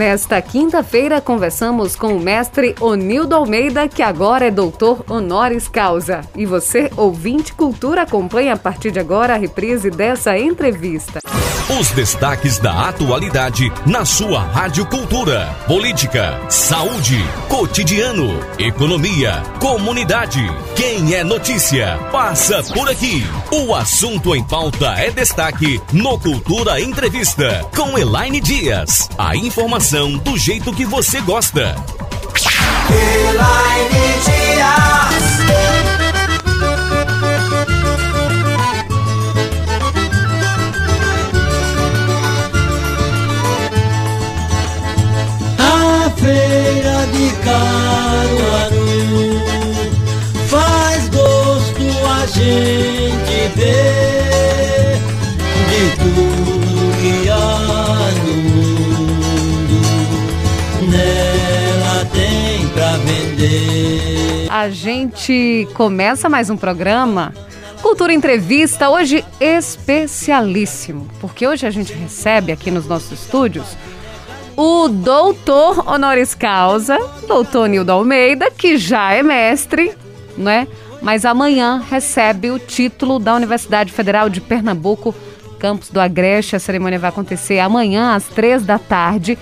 Nesta quinta-feira, conversamos com o mestre Onildo Almeida, que agora é doutor honoris causa. E você, ouvinte cultura, acompanha a partir de agora a reprise dessa entrevista. Os destaques da atualidade na sua Rádio Cultura. Política, saúde, cotidiano, economia, comunidade. Quem é notícia, passa por aqui. O assunto em pauta é destaque no Cultura Entrevista com Elaine Dias. A informação do jeito que você gosta. Elaine Dias. feira de Caruaru faz gosto a gente ver A gente começa mais um programa Cultura Entrevista, hoje especialíssimo, porque hoje a gente recebe aqui nos nossos estúdios o doutor honoris causa, doutor Nildo Almeida, que já é mestre, né? Mas amanhã recebe o título da Universidade Federal de Pernambuco, campus do Agreste. A cerimônia vai acontecer amanhã às três da tarde,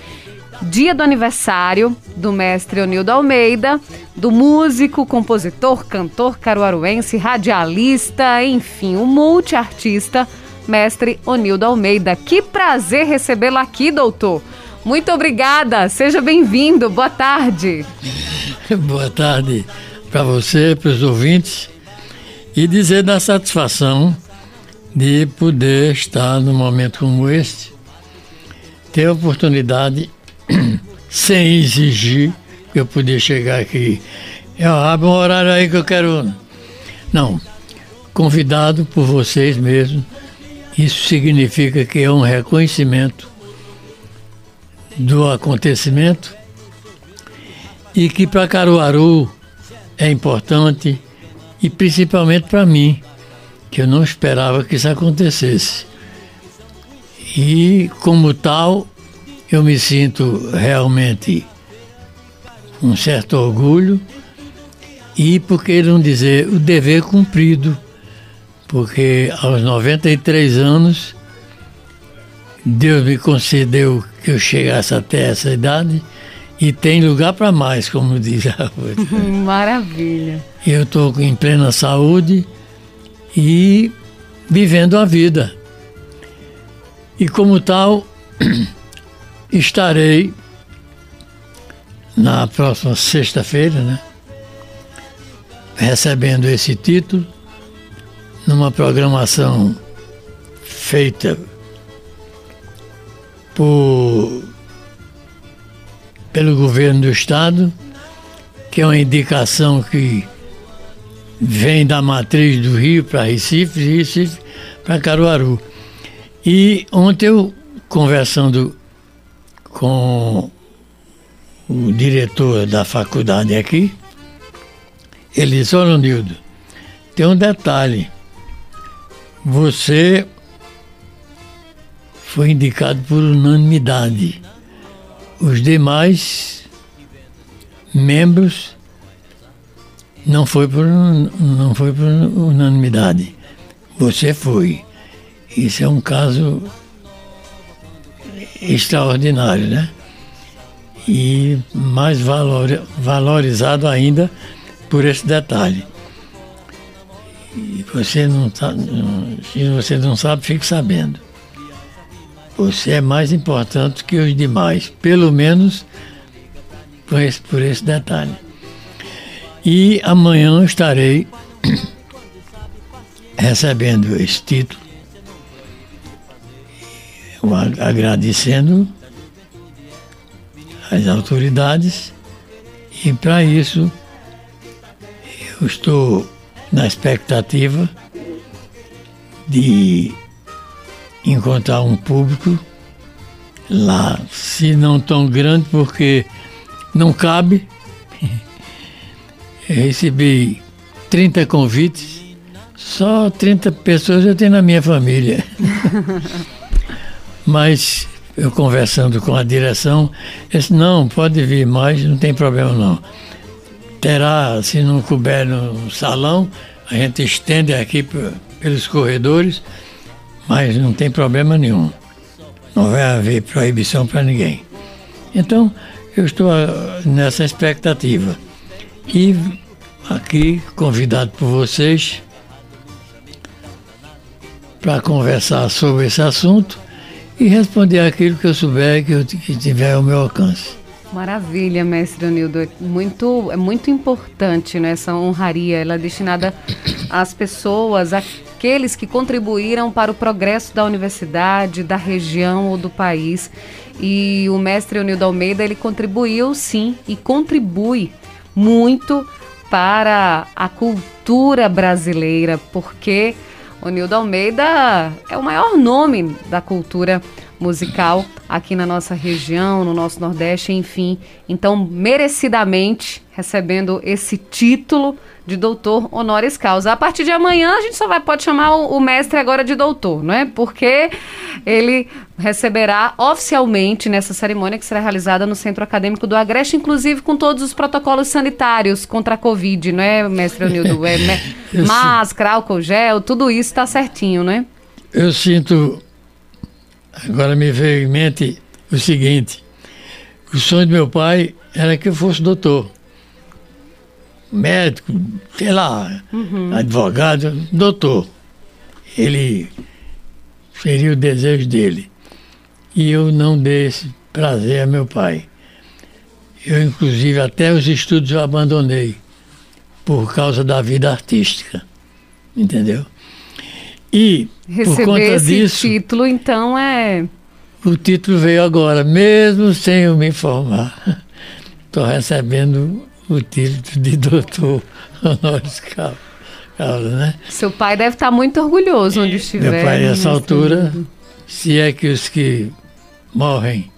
dia do aniversário do mestre Onildo Almeida, do músico, compositor, cantor caruaruense, radialista, enfim, o um multiartista, mestre Onildo Almeida. Que prazer recebê-lo aqui, doutor. Muito obrigada, seja bem-vindo, boa tarde. boa tarde para você, para os ouvintes, e dizer da satisfação de poder estar num momento como este, ter a oportunidade, sem exigir que eu podia chegar aqui. Eu abro um horário aí que eu quero. Não, convidado por vocês mesmos. Isso significa que é um reconhecimento do acontecimento e que para Caruaru é importante e principalmente para mim, que eu não esperava que isso acontecesse. E como tal, eu me sinto realmente um certo orgulho e, por que não dizer, o dever cumprido, porque aos 93 anos Deus me concedeu que eu chegasse até essa idade e tem lugar para mais, como diz a outra. Maravilha. Eu estou em plena saúde e vivendo a vida. E como tal, estarei na próxima sexta-feira, né? Recebendo esse título numa programação feita por, pelo governo do estado, que é uma indicação que vem da matriz do Rio para Recife, Recife para Caruaru. E ontem eu, conversando com o diretor da faculdade aqui, ele disse, olha Nildo, tem um detalhe. Você foi indicado por unanimidade. Os demais membros não foi por, não foi por unanimidade. Você foi. Isso é um caso extraordinário, né? E mais valor, valorizado ainda por esse detalhe. E você não tá, se você não sabe, fique sabendo. Você é mais importante que os demais, pelo menos por esse, por esse detalhe. E amanhã estarei recebendo esse título, agradecendo as autoridades e para isso eu estou na expectativa de encontrar um público lá, se não tão grande, porque não cabe. Eu recebi 30 convites, só 30 pessoas eu tenho na minha família. Mas eu conversando com a direção, disse, não, pode vir, mas não tem problema não. Terá, se não couber no salão, a gente estende aqui pelos corredores, mas não tem problema nenhum. Não vai haver proibição para ninguém. Então, eu estou ah, nessa expectativa. E aqui, convidado por vocês, para conversar sobre esse assunto e responder aquilo que eu souber que, eu, que tiver ao meu alcance. Maravilha, mestre Onildo. Muito, é muito importante né, essa honraria. Ela é destinada às pessoas, aqueles que contribuíram para o progresso da universidade, da região ou do país. E o mestre Onildo Almeida, ele contribuiu sim e contribui muito para a cultura brasileira, porque Onildo Almeida é o maior nome da cultura musical aqui na nossa região, no nosso Nordeste, enfim. Então, merecidamente recebendo esse título de doutor honoris causa. A partir de amanhã a gente só vai pode chamar o, o, mestre agora de doutor, não é? Porque ele receberá oficialmente nessa cerimônia que será realizada no Centro Acadêmico do Agreste, inclusive com todos os protocolos sanitários contra a Covid, não é, mestre Onildo? É, me, máscara, álcool gel, tudo isso está certinho, não é? Eu sinto agora me veio em mente o seguinte: o sonho do meu pai era que eu fosse doutor médico, sei lá, uhum. advogado, doutor. Ele seria o desejo dele. E eu não dei esse prazer a meu pai. Eu, inclusive, até os estudos eu abandonei por causa da vida artística. Entendeu? E Receber por conta disso, título, então, é. O título veio agora, mesmo sem eu me informar. Estou recebendo o título de doutor honoris causa, né? Seu pai deve estar muito orgulhoso onde estiver. Meu pai, nessa altura, se é que os que morrem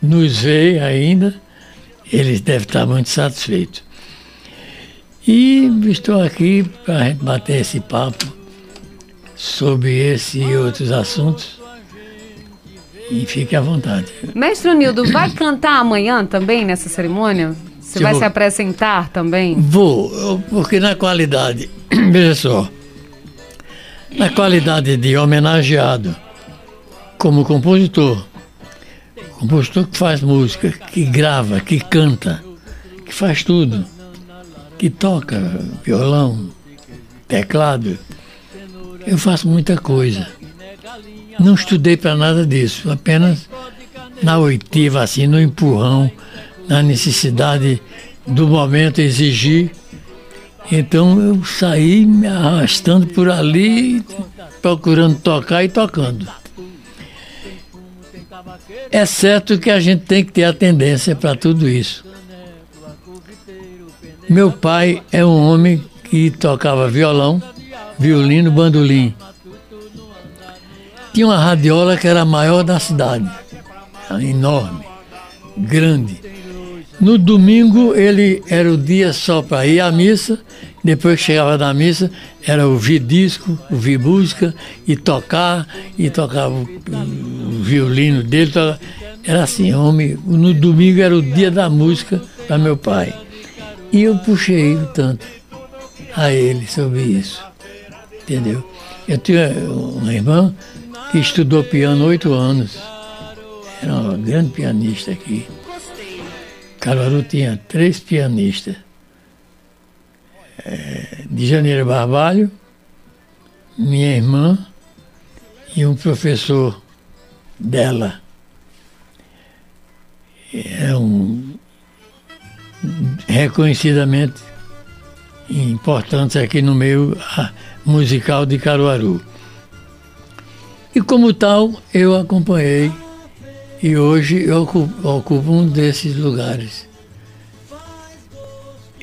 nos veem ainda, eles devem estar muito satisfeitos. E estou aqui para a gente bater esse papo sobre esse e outros assuntos e fique à vontade. Mestre Nildo, vai cantar amanhã também nessa cerimônia? Você vai vou... se apresentar também? Vou, porque na qualidade, veja só, na qualidade de homenageado como compositor, compositor que faz música, que grava, que canta, que faz tudo, que toca violão, teclado, eu faço muita coisa. Não estudei para nada disso, apenas na oitiva, assim, no empurrão, na necessidade do momento exigir. Então eu saí me arrastando por ali, procurando tocar e tocando. É certo que a gente tem que ter a tendência para tudo isso. Meu pai é um homem que tocava violão, violino, bandolim tinha uma radiola que era a maior da cidade, enorme, grande. No domingo ele era o dia só para ir à missa, depois que chegava da missa, era ouvir disco, ouvir música e tocar, e tocava o, o violino dele. Era assim, homem, no domingo era o dia da música para meu pai. E eu puxei o tanto a ele sobre isso. Entendeu? Eu tinha uma irmã que estudou piano oito anos. Era uma grande pianista aqui. Caruaru tinha três pianistas. É, de Janeiro Barbalho, minha irmã e um professor dela. É um reconhecidamente importante aqui no meio musical de Caruaru. E como tal, eu acompanhei e hoje eu ocupo, ocupo um desses lugares.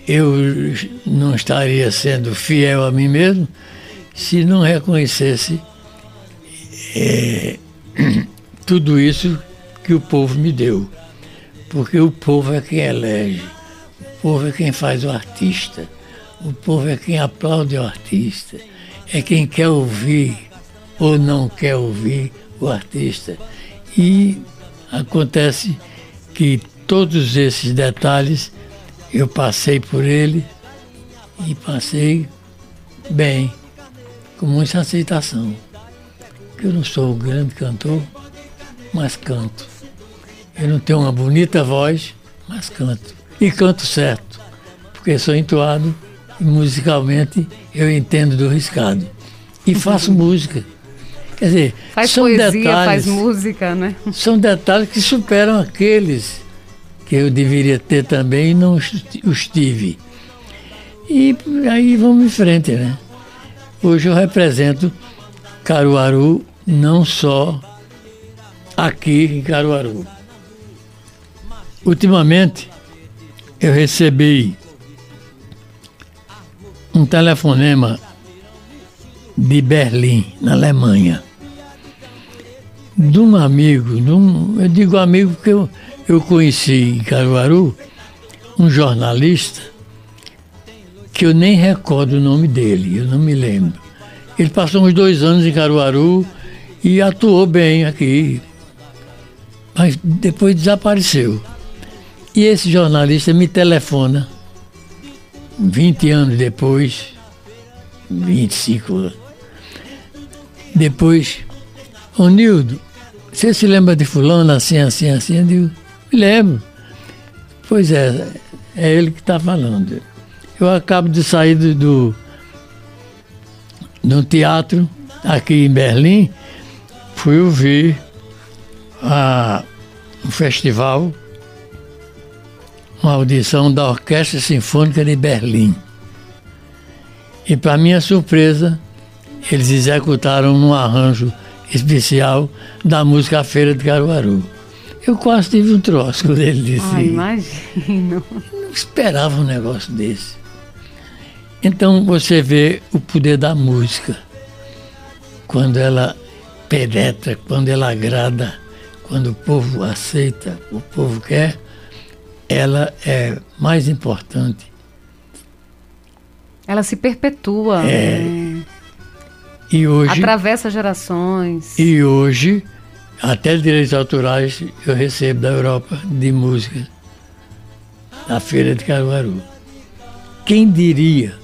Eu não estaria sendo fiel a mim mesmo se não reconhecesse é, tudo isso que o povo me deu. Porque o povo é quem elege, povo é quem faz o artista, o povo é quem aplaude o artista, é quem quer ouvir ou não quer ouvir o artista. E acontece que todos esses detalhes eu passei por ele e passei bem, com muita aceitação. Eu não sou um grande cantor, mas canto. Eu não tenho uma bonita voz, mas canto. E canto certo, porque sou entoado e musicalmente eu entendo do riscado. E faço música. Quer dizer, faz são poesia, detalhes, faz música, né? São detalhes que superam aqueles que eu deveria ter também e não os tive. E aí vamos em frente, né? Hoje eu represento Caruaru não só aqui em Caruaru. Ultimamente eu recebi um telefonema de Berlim, na Alemanha, de um amigo, de um, eu digo amigo porque eu, eu conheci em Caruaru um jornalista que eu nem recordo o nome dele, eu não me lembro. Ele passou uns dois anos em Caruaru e atuou bem aqui, mas depois desapareceu. E esse jornalista me telefona, 20 anos depois, 25 anos, depois, ô Nildo, você se lembra de fulano assim, assim, assim? Eu digo, me lembro. Pois é, é ele que está falando. Eu acabo de sair do, do, do teatro aqui em Berlim, fui ouvir a, um festival, uma audição da Orquestra Sinfônica de Berlim. E para minha surpresa, eles executaram um arranjo especial da música Feira de Caruaru. Eu quase tive um troço quando ele disse. Ah, imagino. Não esperava um negócio desse. Então você vê o poder da música. Quando ela penetra, quando ela agrada, quando o povo aceita, o povo quer, ela é mais importante. Ela se perpetua. É. Né? E hoje. Atravessa gerações. E hoje, até direitos autorais eu recebo da Europa de música na Feira de Caruaru. Quem diria?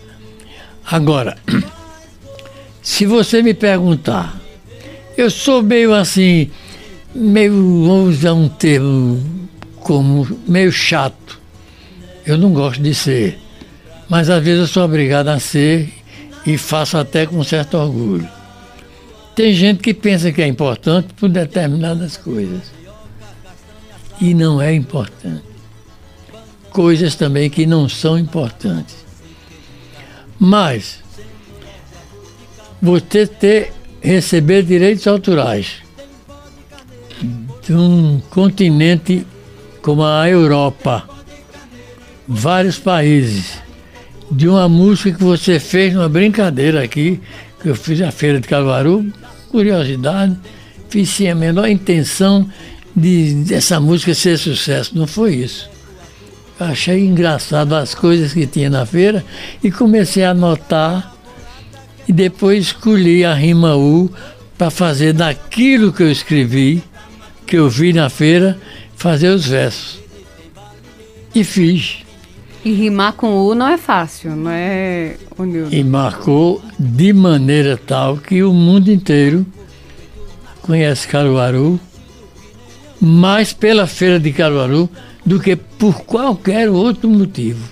Agora, se você me perguntar, eu sou meio assim, meio, vamos usar um termo como meio chato. Eu não gosto de ser, mas às vezes eu sou obrigado a ser e faço até com certo orgulho. Tem gente que pensa que é importante por determinadas coisas. E não é importante. Coisas também que não são importantes. Mas você ter receber direitos autorais de um continente como a Europa, vários países, de uma música que você fez numa brincadeira aqui, que eu fiz a Feira de Caruaru, curiosidade, fiz sem a menor intenção de dessa música ser sucesso, não foi isso. Achei engraçado as coisas que tinha na feira e comecei a anotar e depois escolhi a rima U para fazer daquilo que eu escrevi, que eu vi na feira, fazer os versos. E fiz. E rimar com U não é fácil, não é, Nildo? E marcou de maneira tal que o mundo inteiro conhece Caruaru mais pela feira de Caruaru do que por qualquer outro motivo.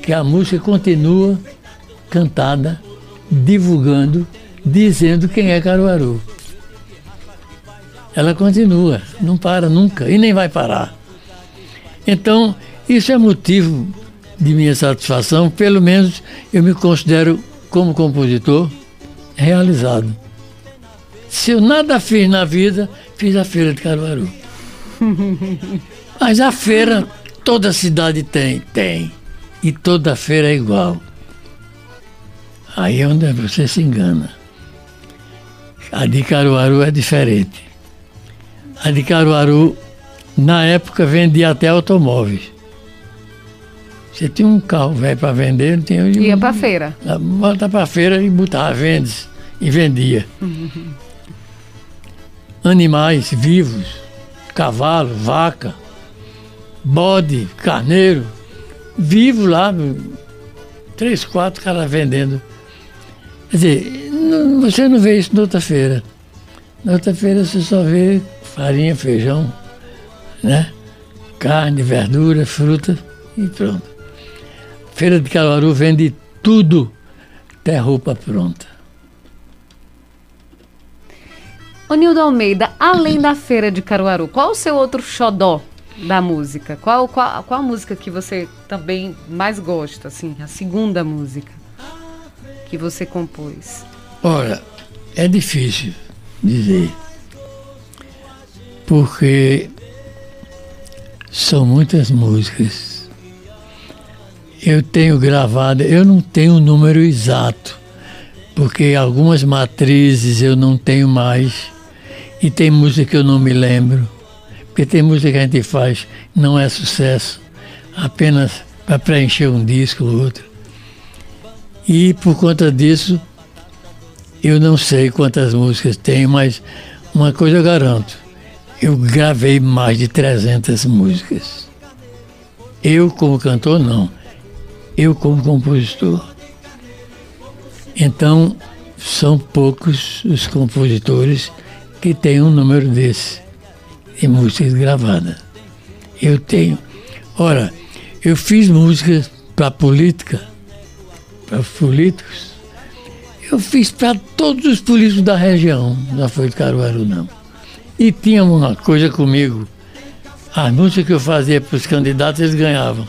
Que a música continua cantada, divulgando, dizendo quem é Caruaru. Ela continua, não para nunca e nem vai parar. Então, isso é motivo de minha satisfação, pelo menos eu me considero, como compositor, realizado. Se eu nada fiz na vida, fiz a feira de Caruaru. Mas a feira, toda cidade tem, tem. E toda feira é igual. Aí é onde você se engana. A de Caruaru é diferente. A de Caruaru, na época, vendia até automóveis. Você tinha um carro velho para vender, não tinha. Ia para feira. Bota para feira e botava vendes e vendia. Uhum. animais vivos, cavalo, vaca, bode, carneiro, vivo lá, três, quatro caras vendendo. Quer dizer, não, você não vê isso na outra feira. Na outra feira você só vê farinha, feijão, né? Carne, verdura, fruta e pronto. Feira de Caruaru vende tudo, até roupa pronta. Ô Nildo Almeida, além da feira de Caruaru, qual o seu outro xodó da música? Qual, qual, qual a música que você também mais gosta, assim, a segunda música que você compôs? Olha, é difícil dizer, porque são muitas músicas. Eu tenho gravado, eu não tenho o um número exato, porque algumas matrizes eu não tenho mais, e tem música que eu não me lembro. Porque tem música que a gente faz, não é sucesso, apenas para preencher um disco ou outro. E por conta disso, eu não sei quantas músicas tem, mas uma coisa eu garanto: eu gravei mais de 300 músicas. Eu, como cantor, não. Eu, como compositor. Então, são poucos os compositores que têm um número desse de músicas gravadas. Eu tenho. Ora, eu fiz músicas para política, para os políticos. Eu fiz para todos os políticos da região, não foi de Caruaru não. E tinha uma coisa comigo. As músicas que eu fazia para os candidatos, eles ganhavam.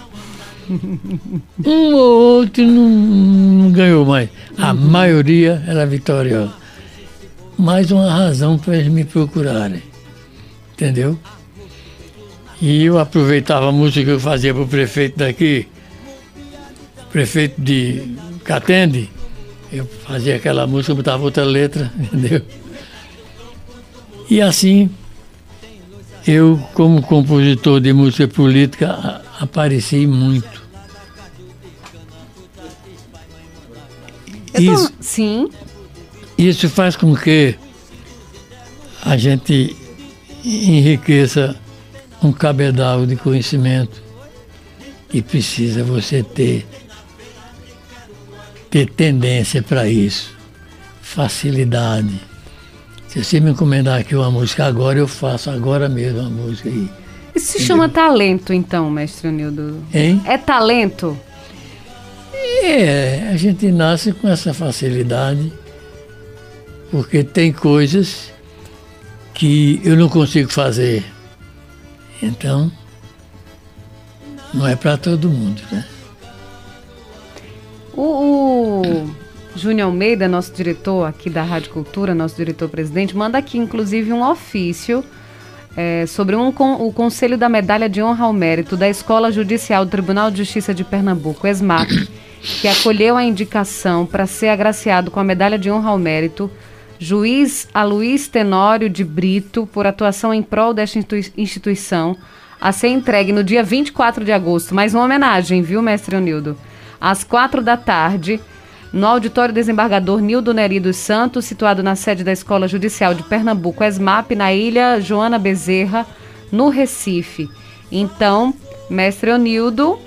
Um ou outro não, não ganhou mais. A maioria era vitoriosa. Mais uma razão para eles me procurarem entendeu? E eu aproveitava a música que eu fazia para o prefeito daqui, prefeito de Catende, eu fazia aquela música, botava outra letra, entendeu? E assim, eu, como compositor de música política, apareci muito. Isso, sim. Isso faz com que a gente enriqueça um cabedal de conhecimento e precisa você ter ter tendência para isso, facilidade. Se você me encomendar aqui uma música agora, eu faço agora mesmo a música. E, Isso se chama talento, então, mestre Nildo? Hein? É talento? É, a gente nasce com essa facilidade, porque tem coisas que eu não consigo fazer. Então, não é para todo mundo, né? O, o Júnior Almeida, nosso diretor aqui da Rádio Cultura, nosso diretor-presidente, manda aqui, inclusive, um ofício é, sobre um, o Conselho da Medalha de Honra ao Mérito da Escola Judicial do Tribunal de Justiça de Pernambuco, ESMAP, que acolheu a indicação para ser agraciado com a Medalha de Honra ao Mérito juiz Aloís Tenório de Brito, por atuação em prol desta instituição, a ser entregue no dia 24 de agosto. Mais uma homenagem, viu, mestre Onildo? Às quatro da tarde, no auditório desembargador Nildo Neri dos Santos, situado na sede da Escola Judicial de Pernambuco, ESMAP, na ilha Joana Bezerra, no Recife. Então, mestre Onildo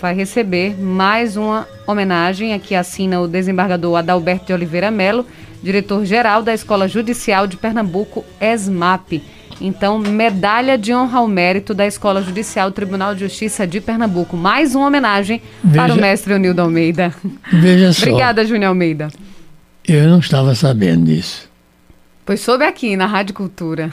vai receber mais uma homenagem. Aqui assina o desembargador Adalberto de Oliveira Melo diretor-geral da Escola Judicial de Pernambuco, ESMAP. Então, medalha de honra ao mérito da Escola Judicial do Tribunal de Justiça de Pernambuco. Mais uma homenagem Veja, para o mestre Onildo Almeida. Veja só. Obrigada, Júnior Almeida. Eu não estava sabendo disso. Pois soube aqui, na Rádio Cultura.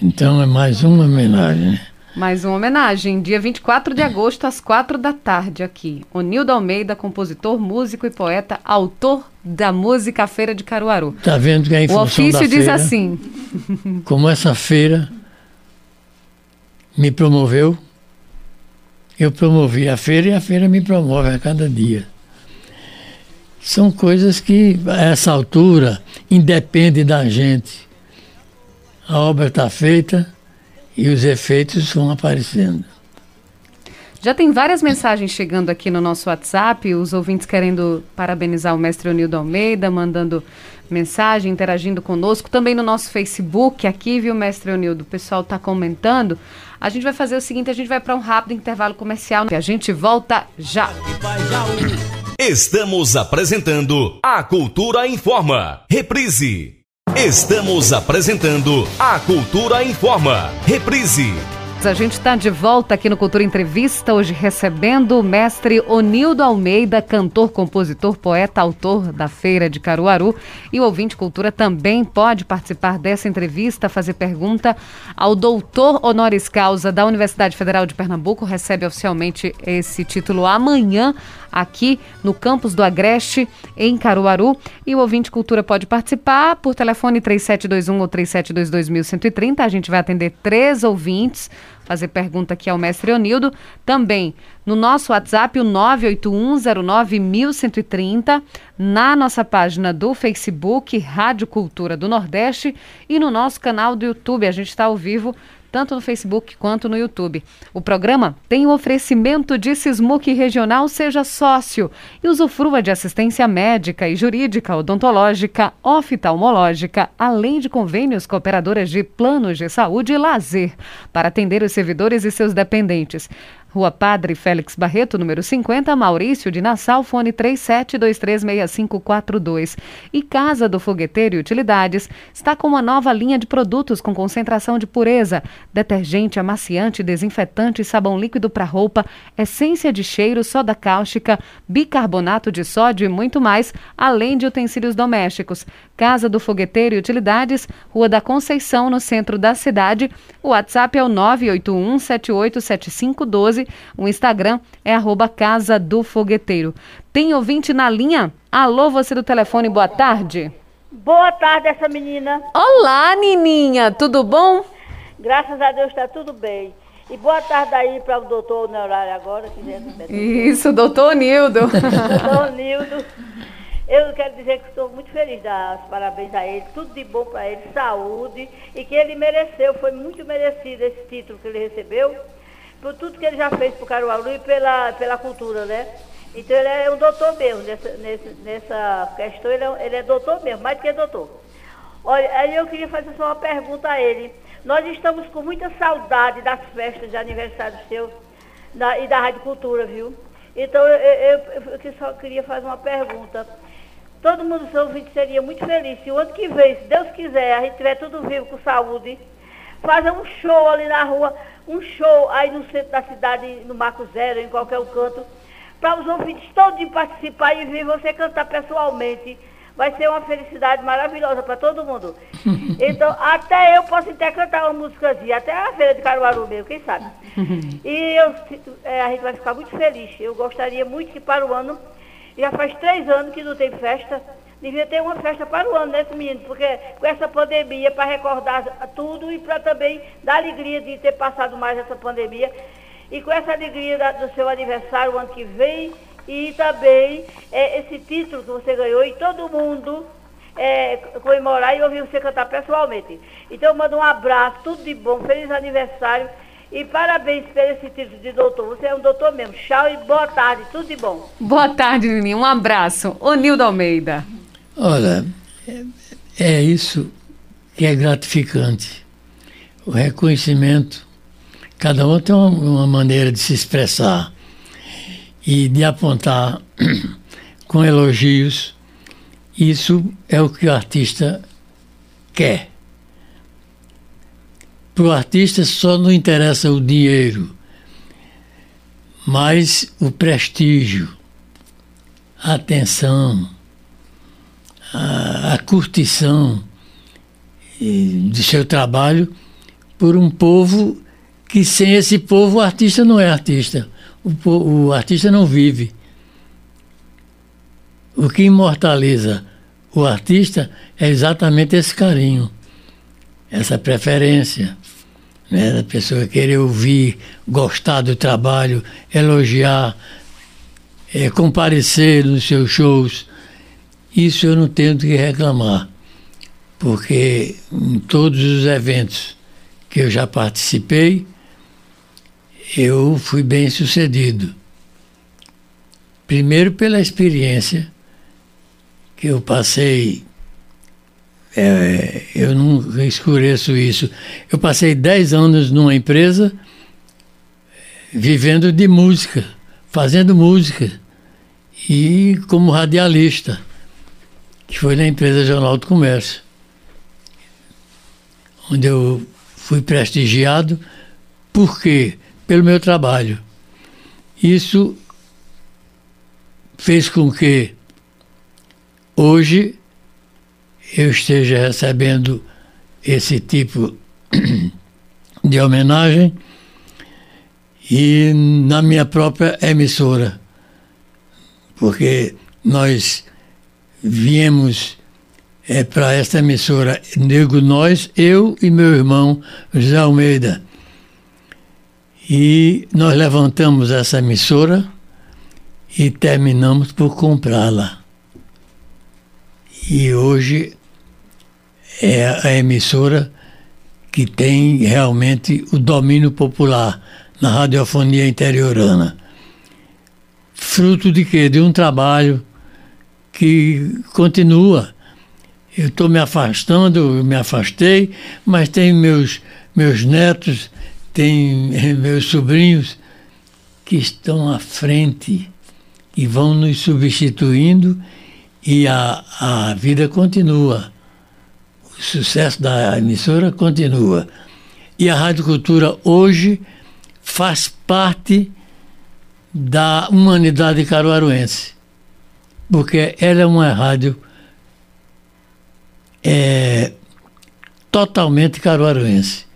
Então é mais uma homenagem. Né? Mais uma homenagem, dia 24 de agosto, às quatro da tarde, aqui. Onildo Almeida, compositor, músico e poeta, autor da música Feira de Caruaru. Tá vendo que é em O ofício diz feira, assim. Como essa feira me promoveu, eu promovi a feira e a feira me promove a cada dia. São coisas que, a essa altura, independe da gente. A obra está feita, e os efeitos vão aparecendo. Já tem várias mensagens chegando aqui no nosso WhatsApp, os ouvintes querendo parabenizar o mestre Onildo Almeida, mandando mensagem, interagindo conosco, também no nosso Facebook, aqui, viu, mestre Eunildo? O pessoal está comentando. A gente vai fazer o seguinte: a gente vai para um rápido intervalo comercial e a gente volta já. Estamos apresentando a Cultura Informa. Reprise. Estamos apresentando a Cultura Informa. Reprise. A gente está de volta aqui no Cultura Entrevista, hoje recebendo o mestre Onildo Almeida, cantor, compositor, poeta, autor da Feira de Caruaru. E o ouvinte Cultura também pode participar dessa entrevista, fazer pergunta ao doutor honoris causa da Universidade Federal de Pernambuco. Recebe oficialmente esse título amanhã aqui no campus do Agreste, em Caruaru. E o ouvinte Cultura pode participar por telefone 3721 ou 3722 A gente vai atender três ouvintes fazer pergunta aqui ao mestre Onildo. Também no nosso WhatsApp, o 981091130, na nossa página do Facebook, Rádio Cultura do Nordeste, e no nosso canal do YouTube. A gente está ao vivo tanto no Facebook quanto no YouTube. O programa tem o oferecimento de Sismuc Regional Seja Sócio e usufrua de assistência médica e jurídica, odontológica, oftalmológica, além de convênios com operadoras de planos de saúde e lazer, para atender os servidores e seus dependentes. Rua Padre Félix Barreto, número 50, Maurício de Nassau, fone 37236542. E Casa do Fogueteiro e Utilidades está com uma nova linha de produtos com concentração de pureza, detergente, amaciante, desinfetante, sabão líquido para roupa, essência de cheiro, soda cáustica, bicarbonato de sódio e muito mais, além de utensílios domésticos. Casa do Fogueteiro e Utilidades, Rua da Conceição, no centro da cidade. O WhatsApp é o 981 787512 o Instagram é arroba Casa do Fogueteiro. Tem ouvinte na linha? Alô, você do telefone, boa tarde. Boa tarde, essa menina. Olá, Nininha, tudo bom? Graças a Deus está tudo bem. E boa tarde aí para o doutor Neurário agora. Que Isso, doutor Nildo. doutor Nildo. Eu quero dizer que estou muito feliz, dar os parabéns a ele, tudo de bom para ele, saúde, e que ele mereceu, foi muito merecido esse título que ele recebeu por tudo que ele já fez para o Caruaru e pela, pela cultura, né? Então ele é um doutor mesmo, nessa, nessa, questão ele é, ele é doutor mesmo, mais do que doutor. Olha, aí eu queria fazer só uma pergunta a ele. Nós estamos com muita saudade das festas de aniversário seu na, e da Rádio Cultura, viu? Então eu, eu, eu só queria fazer uma pergunta. Todo mundo ouvindo seria muito feliz se o ano que vem, se Deus quiser, a gente tiver tudo vivo com saúde, fazer um show ali na rua um show aí no centro da cidade, no Marco Zero, em qualquer canto, para os ouvintes todos participar e ver você cantar pessoalmente. Vai ser uma felicidade maravilhosa para todo mundo. Então, até eu posso até cantar uma músicazinha, até a feira de Caruaru mesmo, quem sabe. E eu, é, a gente vai ficar muito feliz. Eu gostaria muito que para o ano, já faz três anos que não tem festa, devia ter uma festa para o ano, né, menino? Porque com essa pandemia, para recordar tudo e para também dar alegria de ter passado mais essa pandemia. E com essa alegria da, do seu aniversário o ano que vem e também é, esse título que você ganhou e todo mundo é, comemorar e ouvir você cantar pessoalmente. Então eu mando um abraço, tudo de bom, feliz aniversário e parabéns por esse título de doutor. Você é um doutor mesmo. Tchau e boa tarde, tudo de bom. Boa tarde, Nininho. Um abraço. O Nildo Almeida. Olha, é, é isso que é gratificante. O reconhecimento. Cada um tem uma, uma maneira de se expressar e de apontar com elogios. Isso é o que o artista quer. Para o artista só não interessa o dinheiro, mas o prestígio, a atenção, a, a curtição de seu trabalho por um povo que sem esse povo o artista não é artista. O, o artista não vive. O que imortaliza o artista é exatamente esse carinho, essa preferência. Né, da pessoa querer ouvir, gostar do trabalho, elogiar, é, comparecer nos seus shows. Isso eu não tenho que reclamar, porque em todos os eventos que eu já participei, eu fui bem sucedido. Primeiro pela experiência que eu passei é, eu não escureço isso. Eu passei 10 anos numa empresa vivendo de música, fazendo música e como radialista, que foi na empresa Jornal do Comércio, onde eu fui prestigiado, por quê? Pelo meu trabalho. Isso fez com que hoje eu esteja recebendo esse tipo de homenagem e na minha própria emissora, porque nós viemos é, para esta emissora, digo nós, eu e meu irmão José Almeida. E nós levantamos essa emissora e terminamos por comprá-la. E hoje é a emissora que tem realmente o domínio popular na radiofonia interiorana. Fruto de quê? De um trabalho que continua. Eu estou me afastando, me afastei, mas tem meus, meus netos, tem meus sobrinhos que estão à frente e vão nos substituindo e a, a vida continua. O sucesso da emissora continua. E a Rádio Cultura hoje faz parte da humanidade caruaruense, porque ela é uma rádio é, totalmente caruaruense.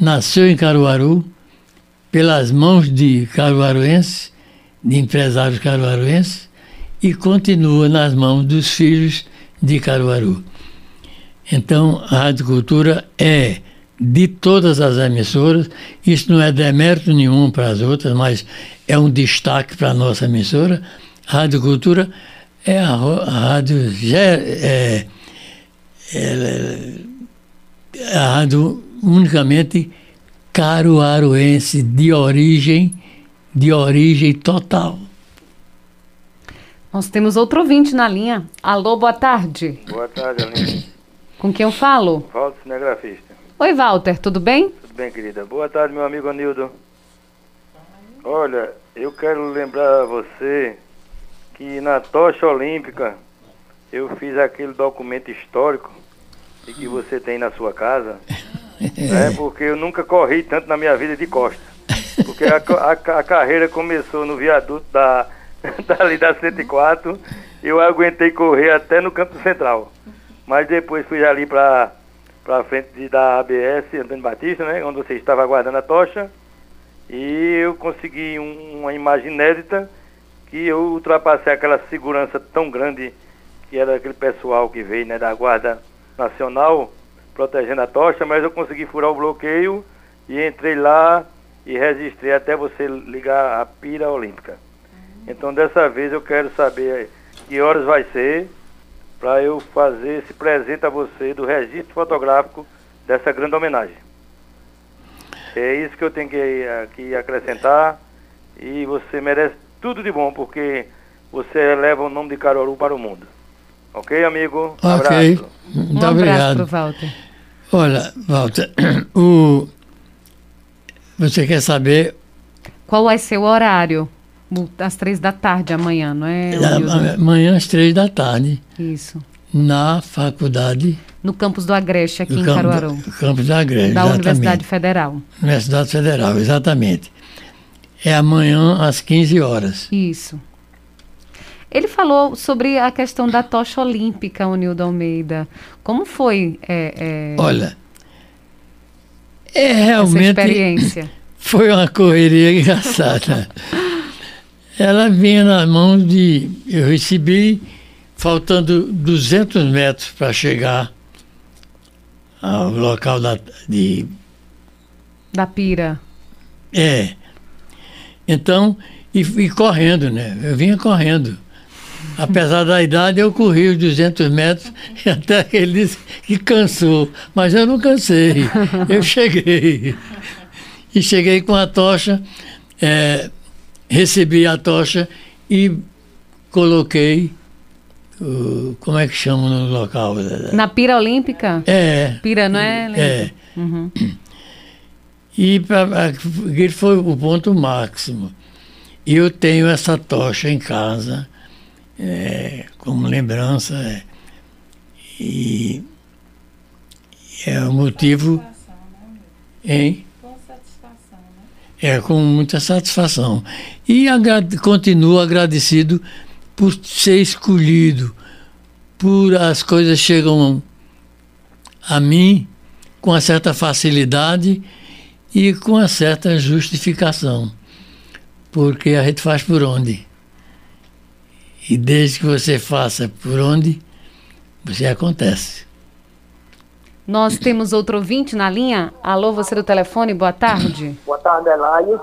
Nasceu em Caruaru, pelas mãos de caruaruenses, de empresários caruaruenses, e continua nas mãos dos filhos de Caruaru. Então, a Rádio Cultura é de todas as emissoras, isso não é demérito nenhum para as outras, mas é um destaque para a nossa emissora. A Rádio Cultura é a, rádio é, é, é a rádio unicamente caruaruense de origem de origem total. Nós temos outro ouvinte na linha. Alô, boa tarde. Boa tarde, Aline. Com quem eu falo? Walter, cinegrafista. Oi, Walter, tudo bem? Tudo bem, querida. Boa tarde, meu amigo Anildo. Olha, eu quero lembrar a você que na tocha olímpica eu fiz aquele documento histórico e que você tem na sua casa. É porque eu nunca corri tanto na minha vida de costa. Porque a, a, a carreira começou no viaduto da dali da 104, eu aguentei correr até no campo central. Mas depois fui ali para para frente de, da ABS Antônio Batista, né, onde você estava aguardando a tocha, e eu consegui um, uma imagem inédita que eu ultrapassei aquela segurança tão grande que era aquele pessoal que veio né, da Guarda Nacional protegendo a tocha, mas eu consegui furar o bloqueio e entrei lá e registrei até você ligar a pira olímpica. Então dessa vez eu quero saber que horas vai ser para eu fazer esse presente a você do registro fotográfico dessa grande homenagem. É isso que eu tenho que aqui acrescentar e você merece tudo de bom porque você eleva o nome de Caruaru para o mundo. Ok, amigo? Um ok. Abraço. Muito um obrigado. Abraço Walter. Olha, Walter, o... você quer saber qual vai ser o horário? Às três da tarde amanhã, não é? Amanhã às três da tarde. Isso. Na faculdade. No campus do Agreste, aqui em campo, Caruaru. Campus do Agreste, Da exatamente. Universidade Federal. Universidade Federal, exatamente. É amanhã às 15 horas. Isso. Ele falou sobre a questão da tocha olímpica, o Nildo Almeida. Como foi? É, é, Olha, é realmente. Essa experiência. Foi uma correria engraçada. ela vinha nas mãos de. Eu recebi faltando 200 metros para chegar ao local da, de. Da pira. É. Então, e, e correndo, né? Eu vinha correndo. Apesar da idade, eu corri os 200 metros e até que ele disse que cansou. Mas eu não cansei. Eu cheguei. E cheguei com a tocha. É, recebi a tocha e coloquei como é que chama no local? Na pira olímpica? É. Pira, não é? É. Uhum. E pra, aquele foi o ponto máximo. E eu tenho essa tocha em casa, é, como lembrança. é, e é o motivo. Hein? É, com muita satisfação. E agra continuo agradecido por ser escolhido, por as coisas chegam a mim com uma certa facilidade e com uma certa justificação. Porque a gente faz por onde? E desde que você faça por onde, você acontece. Nós temos outro ouvinte na linha. Alô, você do telefone, boa tarde. Boa tarde, Elaine,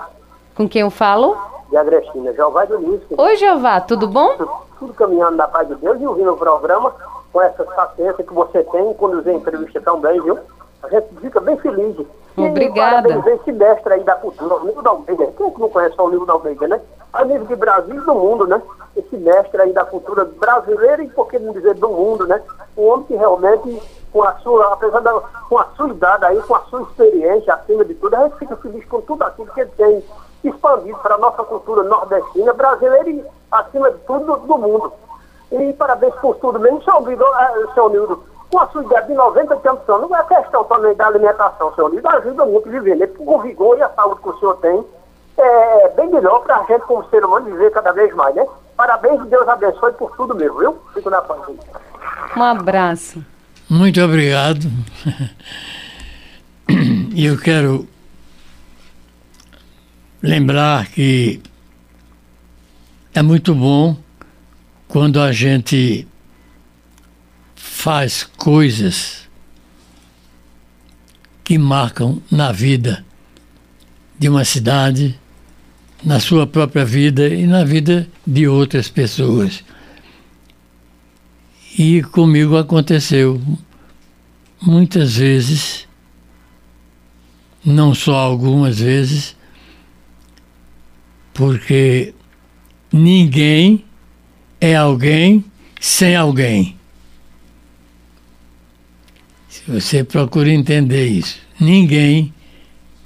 Com quem eu falo? de Agrestina. Jeová Dionísio. Oi, Jeová, tudo bom? Tudo caminhando na paz de Deus e ouvindo o programa com essa paciência que você tem em conduzir a entrevista tão bem, viu? A gente fica bem feliz. E Obrigada. parabéns a esse mestre aí da cultura, o Nildo Almeida. Quem é que não conhece o Nildo Almeida, né? A nível de Brasil e do mundo, né? Esse mestre aí da cultura brasileira e, por que não dizer, do mundo, né? Um homem que realmente, com a sua, apesar da com a sua idade aí, com a sua experiência, acima de tudo, a gente fica feliz com tudo aquilo que ele tem expandido para a nossa cultura nordestina, brasileira e, acima de tudo, do, do mundo. E parabéns por tudo mesmo, seu Nildo, eh, seu Nildo. Com a sua idade de 90 e tantos anos, não é questão também da alimentação, seu Nildo, ajuda muito a viver, né? Com o vigor e a saúde que o senhor tem, é bem melhor para a gente, como ser humano, viver cada vez mais, né? Parabéns e Deus abençoe por tudo mesmo, viu? Fico na paz. Um abraço. Muito obrigado. Eu quero lembrar que é muito bom quando a gente faz coisas que marcam na vida de uma cidade, na sua própria vida e na vida de outras pessoas. E comigo aconteceu muitas vezes, não só algumas vezes, porque ninguém é alguém sem alguém. Se você procura entender isso, ninguém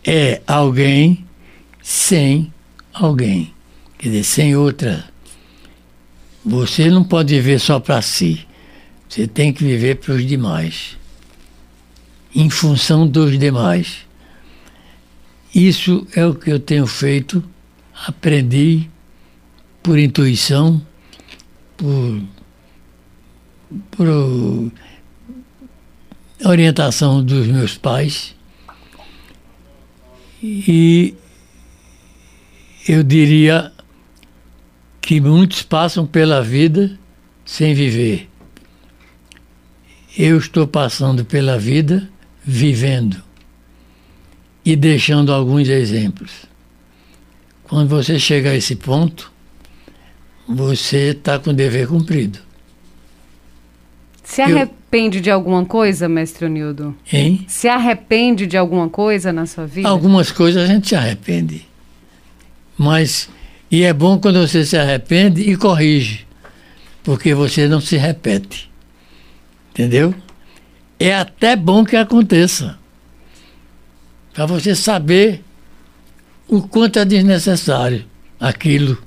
é alguém sem alguém. Quer dizer, sem outra. Você não pode viver só para si. Você tem que viver para os demais. Em função dos demais. Isso é o que eu tenho feito. Aprendi por intuição, por, por orientação dos meus pais. E eu diria que muitos passam pela vida sem viver. Eu estou passando pela vida vivendo e deixando alguns exemplos. Quando você chega a esse ponto, você está com o dever cumprido. Se Eu- arrepende de alguma coisa, mestre Nildo? Hein? Se arrepende de alguma coisa na sua vida? Algumas coisas a gente se arrepende. Mas, e é bom quando você se arrepende e corrige, porque você não se repete. Entendeu? É até bom que aconteça. Para você saber o quanto é desnecessário aquilo.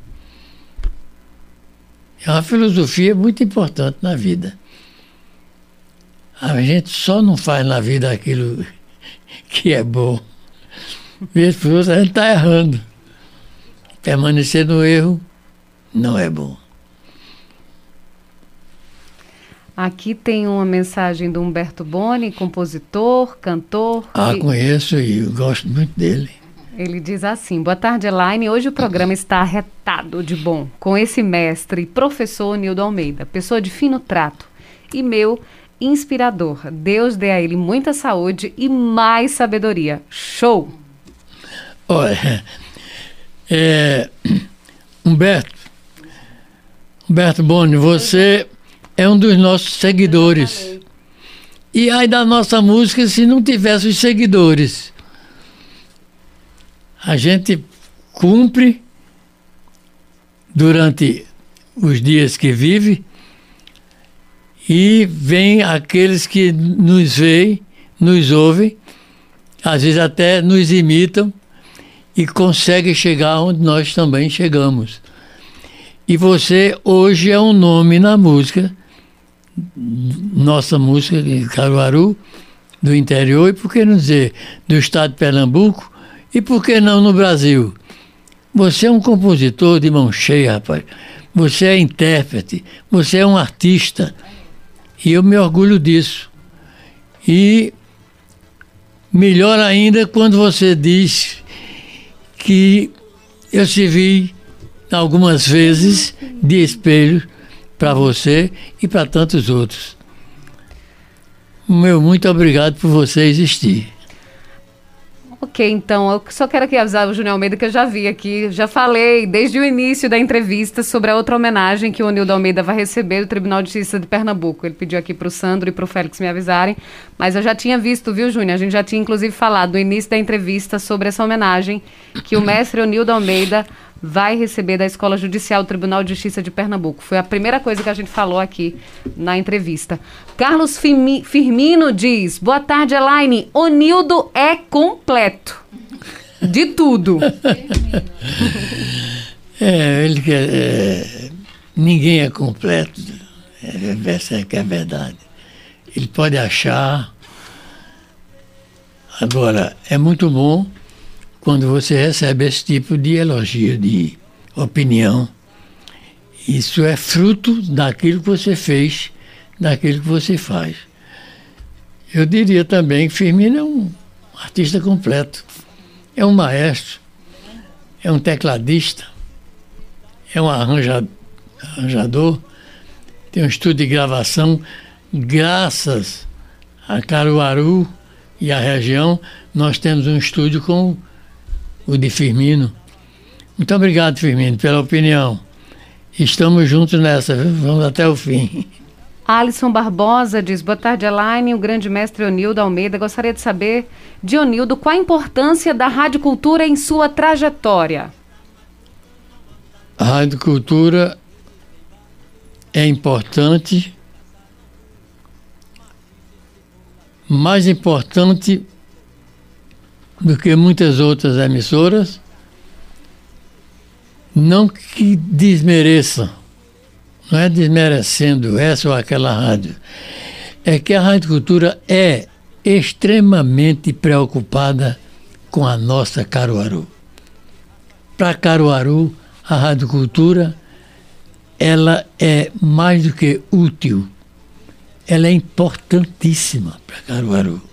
É uma filosofia muito importante na vida. A gente só não faz na vida aquilo que é bom. Vez por a gente está errando. Permanecer no erro não é bom. Aqui tem uma mensagem do Humberto Boni, compositor, cantor. Ah, e- conheço e gosto muito dele. Ele diz assim: Boa tarde, Elaine. Hoje o programa está arretado de bom com esse mestre e professor Nildo Almeida, pessoa de fino trato e meu inspirador. Deus dê a ele muita saúde e mais sabedoria. Show! Olha, é, Humberto, Humberto Boni, você é um dos nossos seguidores. E aí da nossa música se não tivesse os seguidores. A gente cumpre durante os dias que vive E vem aqueles que nos veem, nos ouvem, às vezes até nos imitam e conseguem chegar onde nós também chegamos. E você hoje é um nome na música, nossa música de Caruaru, do interior, e por que não dizer do estado de Pernambuco, e por que não no Brasil? Você é um compositor de mão cheia, rapaz. Você é intérprete, você é um artista. E eu me orgulho disso. E melhor ainda quando você diz que eu servi algumas vezes de espelho para você e para tantos outros. Meu muito obrigado por você existir. Ok, então, eu só quero aqui avisar o Júnior Almeida que eu já vi aqui, já falei desde o início da entrevista sobre a outra homenagem que o Nildo Almeida vai receber do Tribunal de Justiça de Pernambuco. Ele pediu aqui para o Sandro e para o Félix me avisarem, mas eu já tinha visto, viu, Júnior? A gente já tinha inclusive falado no início da entrevista sobre essa homenagem que o mestre Onildo Almeida vai receber da Escola Judicial do Tribunal de Justiça de Pernambuco. Foi a primeira coisa que a gente falou aqui na entrevista. Carlos Firmino diz: Boa tarde, Elaine. Nildo é completo. De tudo. é, ele. É, ninguém é completo. É, essa é que é a verdade. Ele pode achar. Agora, é muito bom quando você recebe esse tipo de elogio, de opinião. Isso é fruto daquilo que você fez, daquilo que você faz. Eu diria também que Firmino é um artista completo. É um maestro, é um tecladista, é um arranjador, tem um estúdio de gravação. Graças a Caruaru e a região, nós temos um estúdio com o de Firmino. Muito obrigado, Firmino, pela opinião. Estamos juntos nessa, vamos até o fim. Alisson Barbosa diz: Boa tarde, Elaine. O grande mestre Onildo Almeida. Gostaria de saber de Onildo qual a importância da Rádio Cultura em sua trajetória. A Rádio Cultura é importante, mais importante do que muitas outras emissoras. Não que desmereça, não é desmerecendo essa ou aquela rádio, é que a Rádio Cultura é extremamente preocupada com a nossa Caruaru. Para Caruaru, a Rádio Cultura ela é mais do que útil, ela é importantíssima para Caruaru.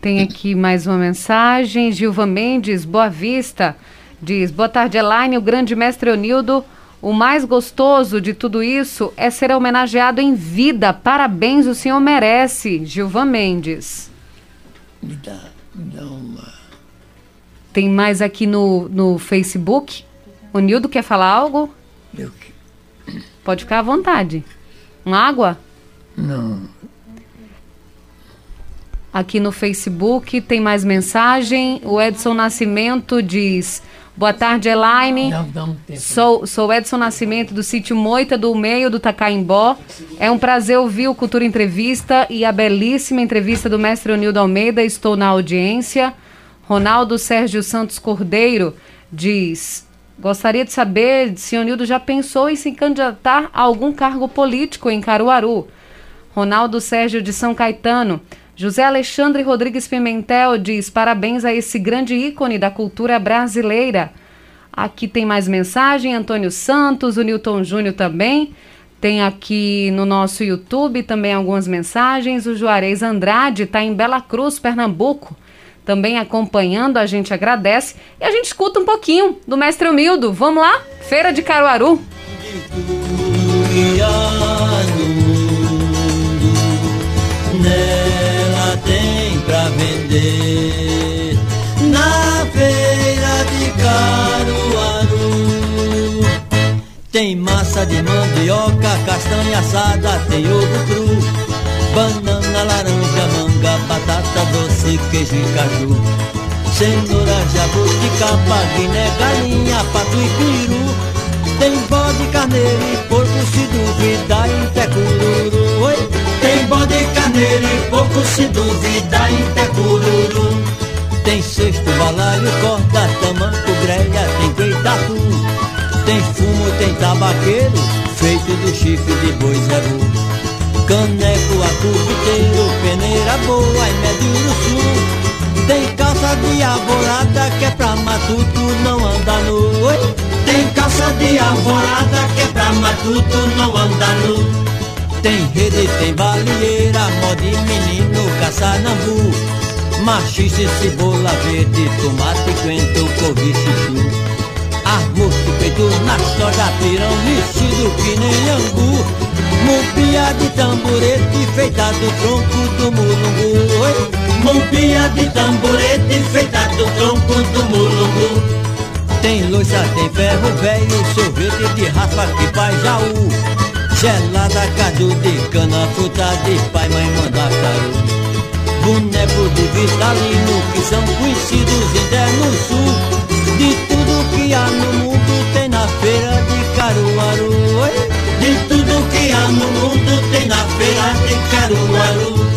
Tem aqui mais uma mensagem. Gilva Mendes, Boa Vista, diz: Boa tarde, Elaine. O grande mestre Onildo. O mais gostoso de tudo isso é ser homenageado em vida. Parabéns, o senhor merece. Gilva Mendes. Me dá, me dá uma. Tem mais aqui no, no Facebook. O Nildo quer falar algo? Eu... Pode ficar à vontade. Uma água? Não. Aqui no Facebook tem mais mensagem. O Edson Nascimento diz: Boa tarde, Elaine. Não, não, sou, sou Edson Nascimento do sítio Moita do Meio do Tacaimbó. É um prazer ouvir o Cultura Entrevista e a belíssima entrevista do mestre Onildo Almeida. Estou na audiência. Ronaldo Sérgio Santos Cordeiro diz: Gostaria de saber se Onildo já pensou em se candidatar a algum cargo político em Caruaru. Ronaldo Sérgio de São Caetano. José Alexandre Rodrigues Pimentel diz: parabéns a esse grande ícone da cultura brasileira. Aqui tem mais mensagem: Antônio Santos, o Newton Júnior também. Tem aqui no nosso YouTube também algumas mensagens. O Juarez Andrade está em Bela Cruz, Pernambuco, também acompanhando. A gente agradece e a gente escuta um pouquinho do Mestre Humildo. Vamos lá? Feira de Caruaru. Pra vender na feira de Caruaru. Tem massa de mandioca, castanha assada, tem ovo cru, banana, laranja, manga, batata doce, queijo e caju. Cenoura, jabuticaba, guiné, galinha, pato e peru. Tem bode, carneiro e porco, se duvidar se duvidar em cururu. Tem cesto, balaio, corda, tamanco, grelha, tem peitatu. Tem fumo, tem tabaqueiro, feito do chifre de boi zebu. Caneco, acuviteiro, peneira boa e médio sul. Tem calça de alvorada que é pra matuto não anda nu. Oi? Tem calça de alvorada que é pra matuto não anda nu. Tem rede, tem baleeira, moda menino, caçanambu. Machixe, cebola verde, tomate, coentro, couve, chuchu. Armoço, peito na soja, pirão, vestido que nem angu. Mupia de tamborete, feita do tronco do mulungu. Oi? Mupia de tamborete, feita do tronco do mulungu. Tem louça, tem ferro velho, sorvete de raspa que faz jaú. Gelada, cadu de cana, fruta de pai, mãe, manda caru. Boneco de Vitalino, que são conhecidos em no sul. De tudo que há no mundo tem na feira de Caruaru. Oi? De tudo que há no mundo tem na feira de Caruaru.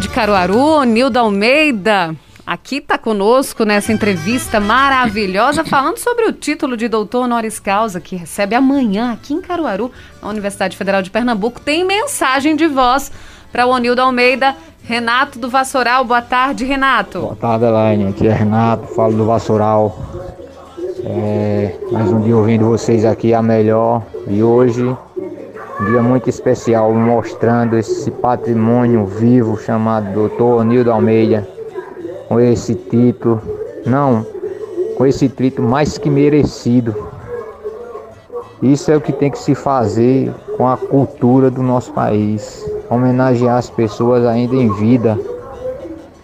De Caruaru, Nildo Almeida, aqui está conosco nessa entrevista maravilhosa, falando sobre o título de doutor honoris causa que recebe amanhã aqui em Caruaru, na Universidade Federal de Pernambuco. Tem mensagem de voz para o Nildo Almeida. Renato do Vassoural, boa tarde, Renato. Boa tarde, Elaine. Aqui é Renato, falo do Vassoural. É, mais um dia ouvindo vocês aqui a melhor. E hoje, dia muito especial, mostrando esse patrimônio vivo chamado Dr. Nildo Almeida, com esse título, não, com esse título mais que merecido. Isso é o que tem que se fazer com a cultura do nosso país. Homenagear as pessoas ainda em vida.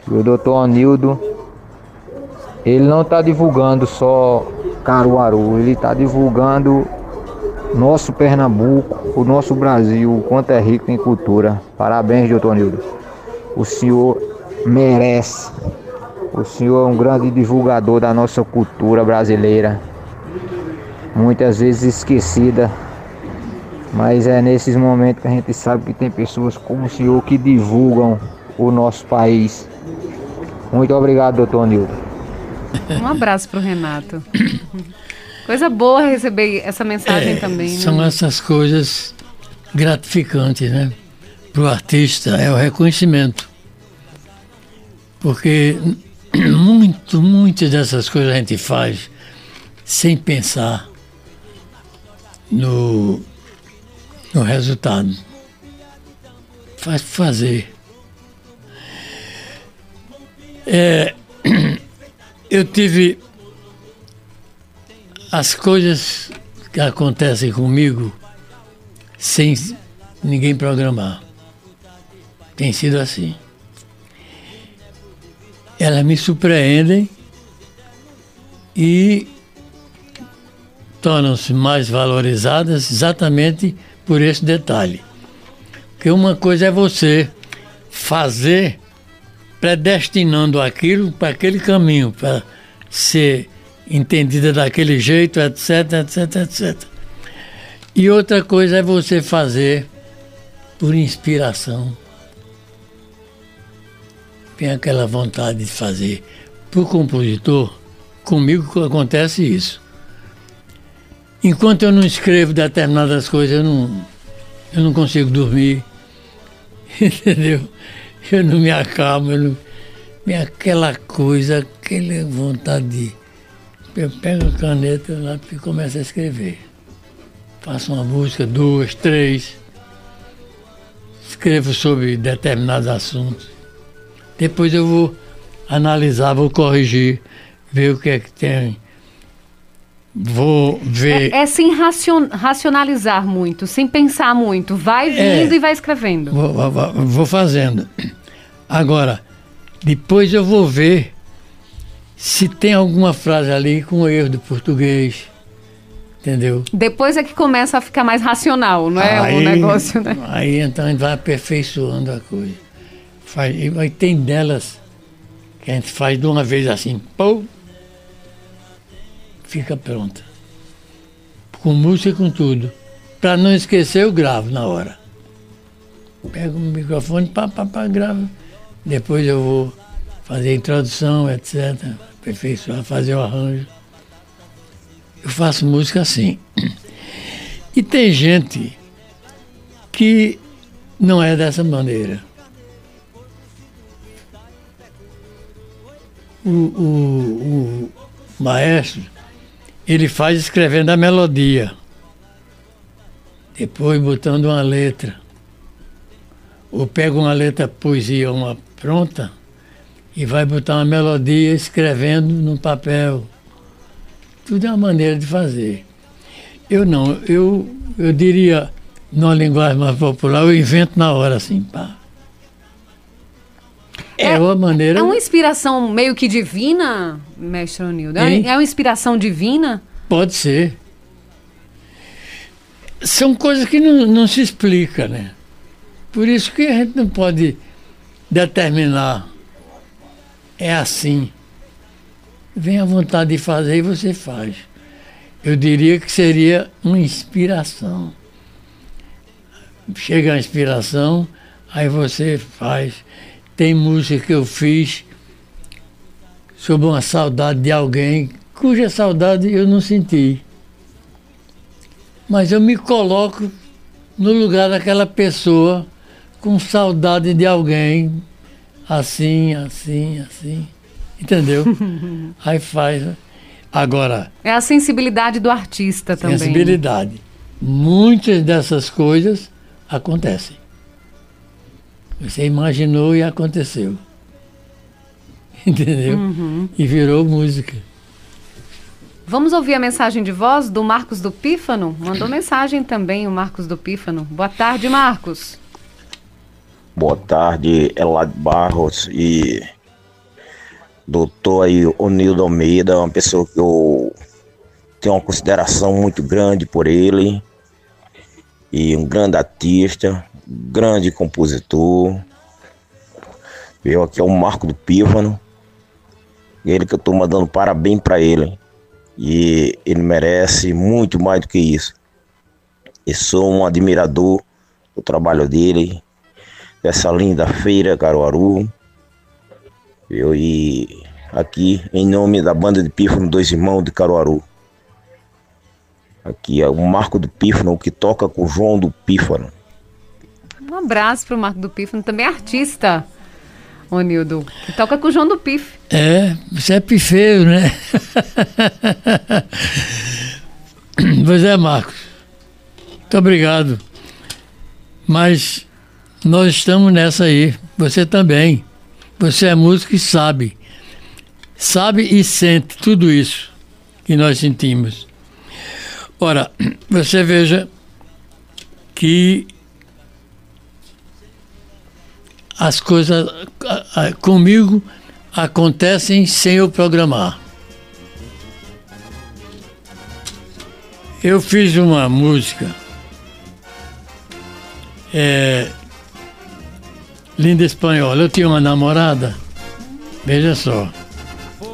E o doutor Anildo, ele não está divulgando só Caruaru, ele está divulgando nosso Pernambuco, o nosso Brasil, o quanto é rico em cultura. Parabéns, doutor Anildo. O senhor merece. O senhor é um grande divulgador da nossa cultura brasileira muitas vezes esquecida. Mas é nesses momentos que a gente sabe que tem pessoas como o senhor que divulgam o nosso país. Muito obrigado, doutor Nildo. Um abraço para o Renato. Coisa boa receber essa mensagem É, também. né? São essas coisas gratificantes, né? Para o artista é o reconhecimento. Porque muito, muitas dessas coisas a gente faz sem pensar no, no resultado. Faz fazer. É, eu tive as coisas que acontecem comigo sem ninguém programar. Tem sido assim. Elas me surpreendem e tornam-se mais valorizadas exatamente por esse detalhe. Porque uma coisa é você fazer predestinando aquilo para aquele caminho, para ser entendida daquele jeito, etc, etc, etc. E outra coisa é você fazer por inspiração. Tem aquela vontade de fazer. Para o compositor, comigo acontece isso. Enquanto eu não escrevo determinadas coisas, eu não, eu não consigo dormir. Entendeu? Eu não me acalmo, eu não, me aquela coisa, aquela vontade de. Eu pego a caneta lá e começo a escrever. faço uma música, duas, três, escrevo sobre determinados assuntos. Depois eu vou analisar, vou corrigir, ver o que é que tem. Vou ver. É, é sem racion, racionalizar muito, sem pensar muito. Vai É. vindo e vai escrevendo. Vou, vou- vou fazendo. Agora, depois eu vou ver se tem alguma frase ali com erro de português. Entendeu? Depois é que começa a ficar mais racional, não é? o negócio, né? Aí então a gente vai aperfeiçoando a coisa. Faz, e aí tem delas que a gente faz de uma vez assim, pô, fica pronta. Com música e com tudo. Para não esquecer, eu gravo na hora. Pego o microfone, pá, pá, pá, gravo. Depois eu vou fazer a introdução, etc. Aperfeiçoar, fazer o arranjo. Eu faço música assim. E tem gente que não é dessa maneira. O, o- o maestro, ele faz escrevendo a melodia, depois botando uma letra. Ou pega uma letra poesia, uma pronta, e vai botar uma melodia escrevendo no papel. Tudo é uma maneira de fazer. Eu não, eu, eu diria, numa linguagem mais popular, eu invento na hora, assim, pá. É, É- uma maneira. É uma inspiração meio que divina, mestre Onildo? É, é uma inspiração divina? Pode ser. São coisas que não, não se explica, né? Por isso que a gente não pode determinar. É assim. Vem a vontade de fazer e você faz. Eu diria que seria uma inspiração. Chega a inspiração, aí você faz. Tem música que eu fiz sobre uma saudade de alguém cuja saudade eu não senti. Mas eu me coloco no lugar daquela pessoa com saudade de alguém, assim, assim, assim. Entendeu? Aí faz. Agora, É a sensibilidade do artista também. sensibilidade. Muitas dessas coisas acontecem. Você imaginou e aconteceu. Entendeu? E virou música. Vamos ouvir a mensagem de voz do Marcos do Pífano? Mandou mensagem também o Marcos do Pífano. Boa tarde, Marcos. Boa tarde, Elad Barros e doutor aí, Onildo Almeida, uma pessoa que eu tenho uma consideração muito grande por ele e um grande artista, grande compositor. Eu aqui é o Marco do Pífano, ele que eu estou mandando parabéns para ele e ele merece muito mais do que isso. Eu sou um admirador do trabalho dele, dessa linda feira Caruaru. Eu e aqui em nome da banda de Pífano Dois Irmãos de Caruaru. Aqui é o Marco do Pífano, o que toca com o João do Pífano. Um abraço para o Marco do Pífano, também artista, Onildo, que toca com o João do Pif. É, você é pifeiro, né? pois é, Marcos. Muito obrigado. Mas nós estamos nessa aí. Você também. Você é músico e sabe. Sabe e sente tudo isso que nós sentimos. Ora, você veja que as coisas comigo acontecem sem eu programar. Eu fiz uma música é, linda espanhola. Eu tinha uma namorada, veja só,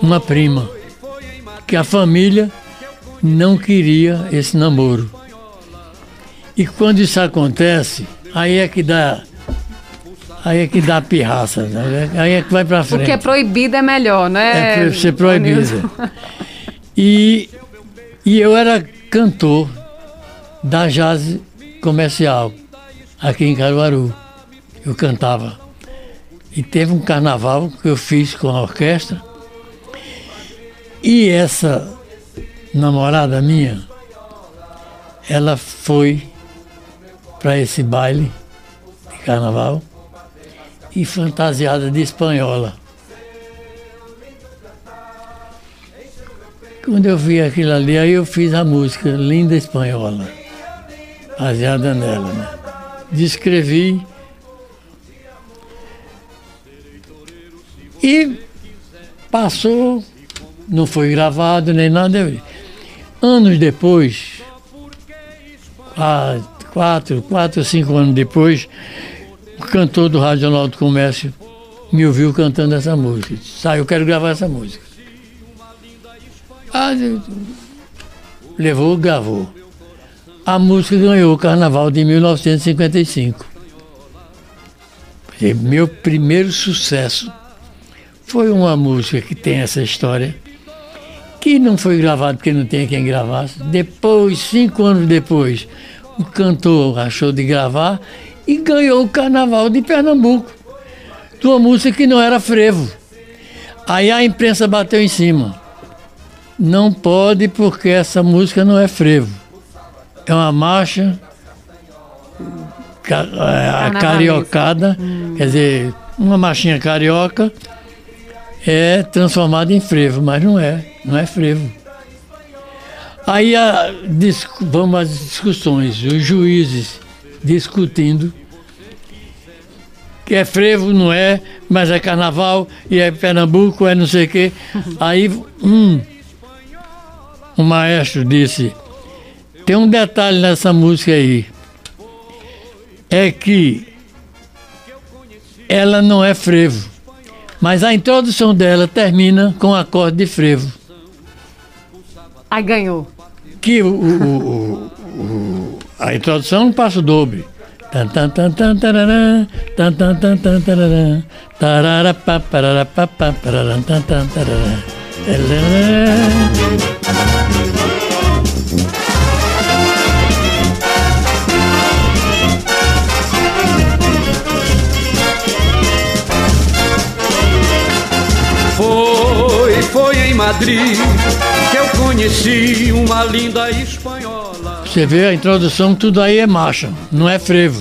uma prima, que a família não queria esse namoro. E quando isso acontece, aí é que dá. Aí é que dá pirraça, né? aí é que vai pra frente. Porque proibido é melhor, né? É ser proibido. E, e eu era cantor da jazz comercial aqui em Caruaru. Eu cantava. E teve um carnaval que eu fiz com a orquestra. E essa namorada minha, ela foi para esse baile de carnaval e fantasiada de espanhola. Quando eu vi aquilo ali, aí eu fiz a música Linda Espanhola, baseada nela. Né? Descrevi e passou, não foi gravado nem nada. Anos depois, quatro, quatro cinco anos depois, o cantor do Rádio Jornal do Comércio me ouviu cantando essa música. Sai, eu quero gravar essa música. Ah, levou, gravou. A música ganhou o Carnaval de 1955. E meu primeiro sucesso foi uma música que tem essa história, que não foi gravada porque não tinha quem gravasse. Depois, cinco anos depois, o cantor achou de gravar e ganhou o Carnaval de Pernambuco, de uma música que não era frevo. Aí a imprensa bateu em cima. Não pode porque essa música não é frevo. É uma marcha é, cariocada, hum. quer dizer, uma marchinha carioca é transformada em frevo, mas não é, não é frevo. Aí a, vamos às discussões, os juízes discutindo que é frevo, não é, mas é carnaval, e é Pernambuco, é não sei o quê. Aí, hum, o maestro disse: tem um detalhe nessa música aí. É que ela não é frevo, mas a introdução dela termina com acorde de frevo. Aí ganhou. Que o, o, o, a introdução não passa o dobre. Madrid que eu conheci uma linda espanhola. Você vê a introdução, tudo aí é marcha, não é frevo.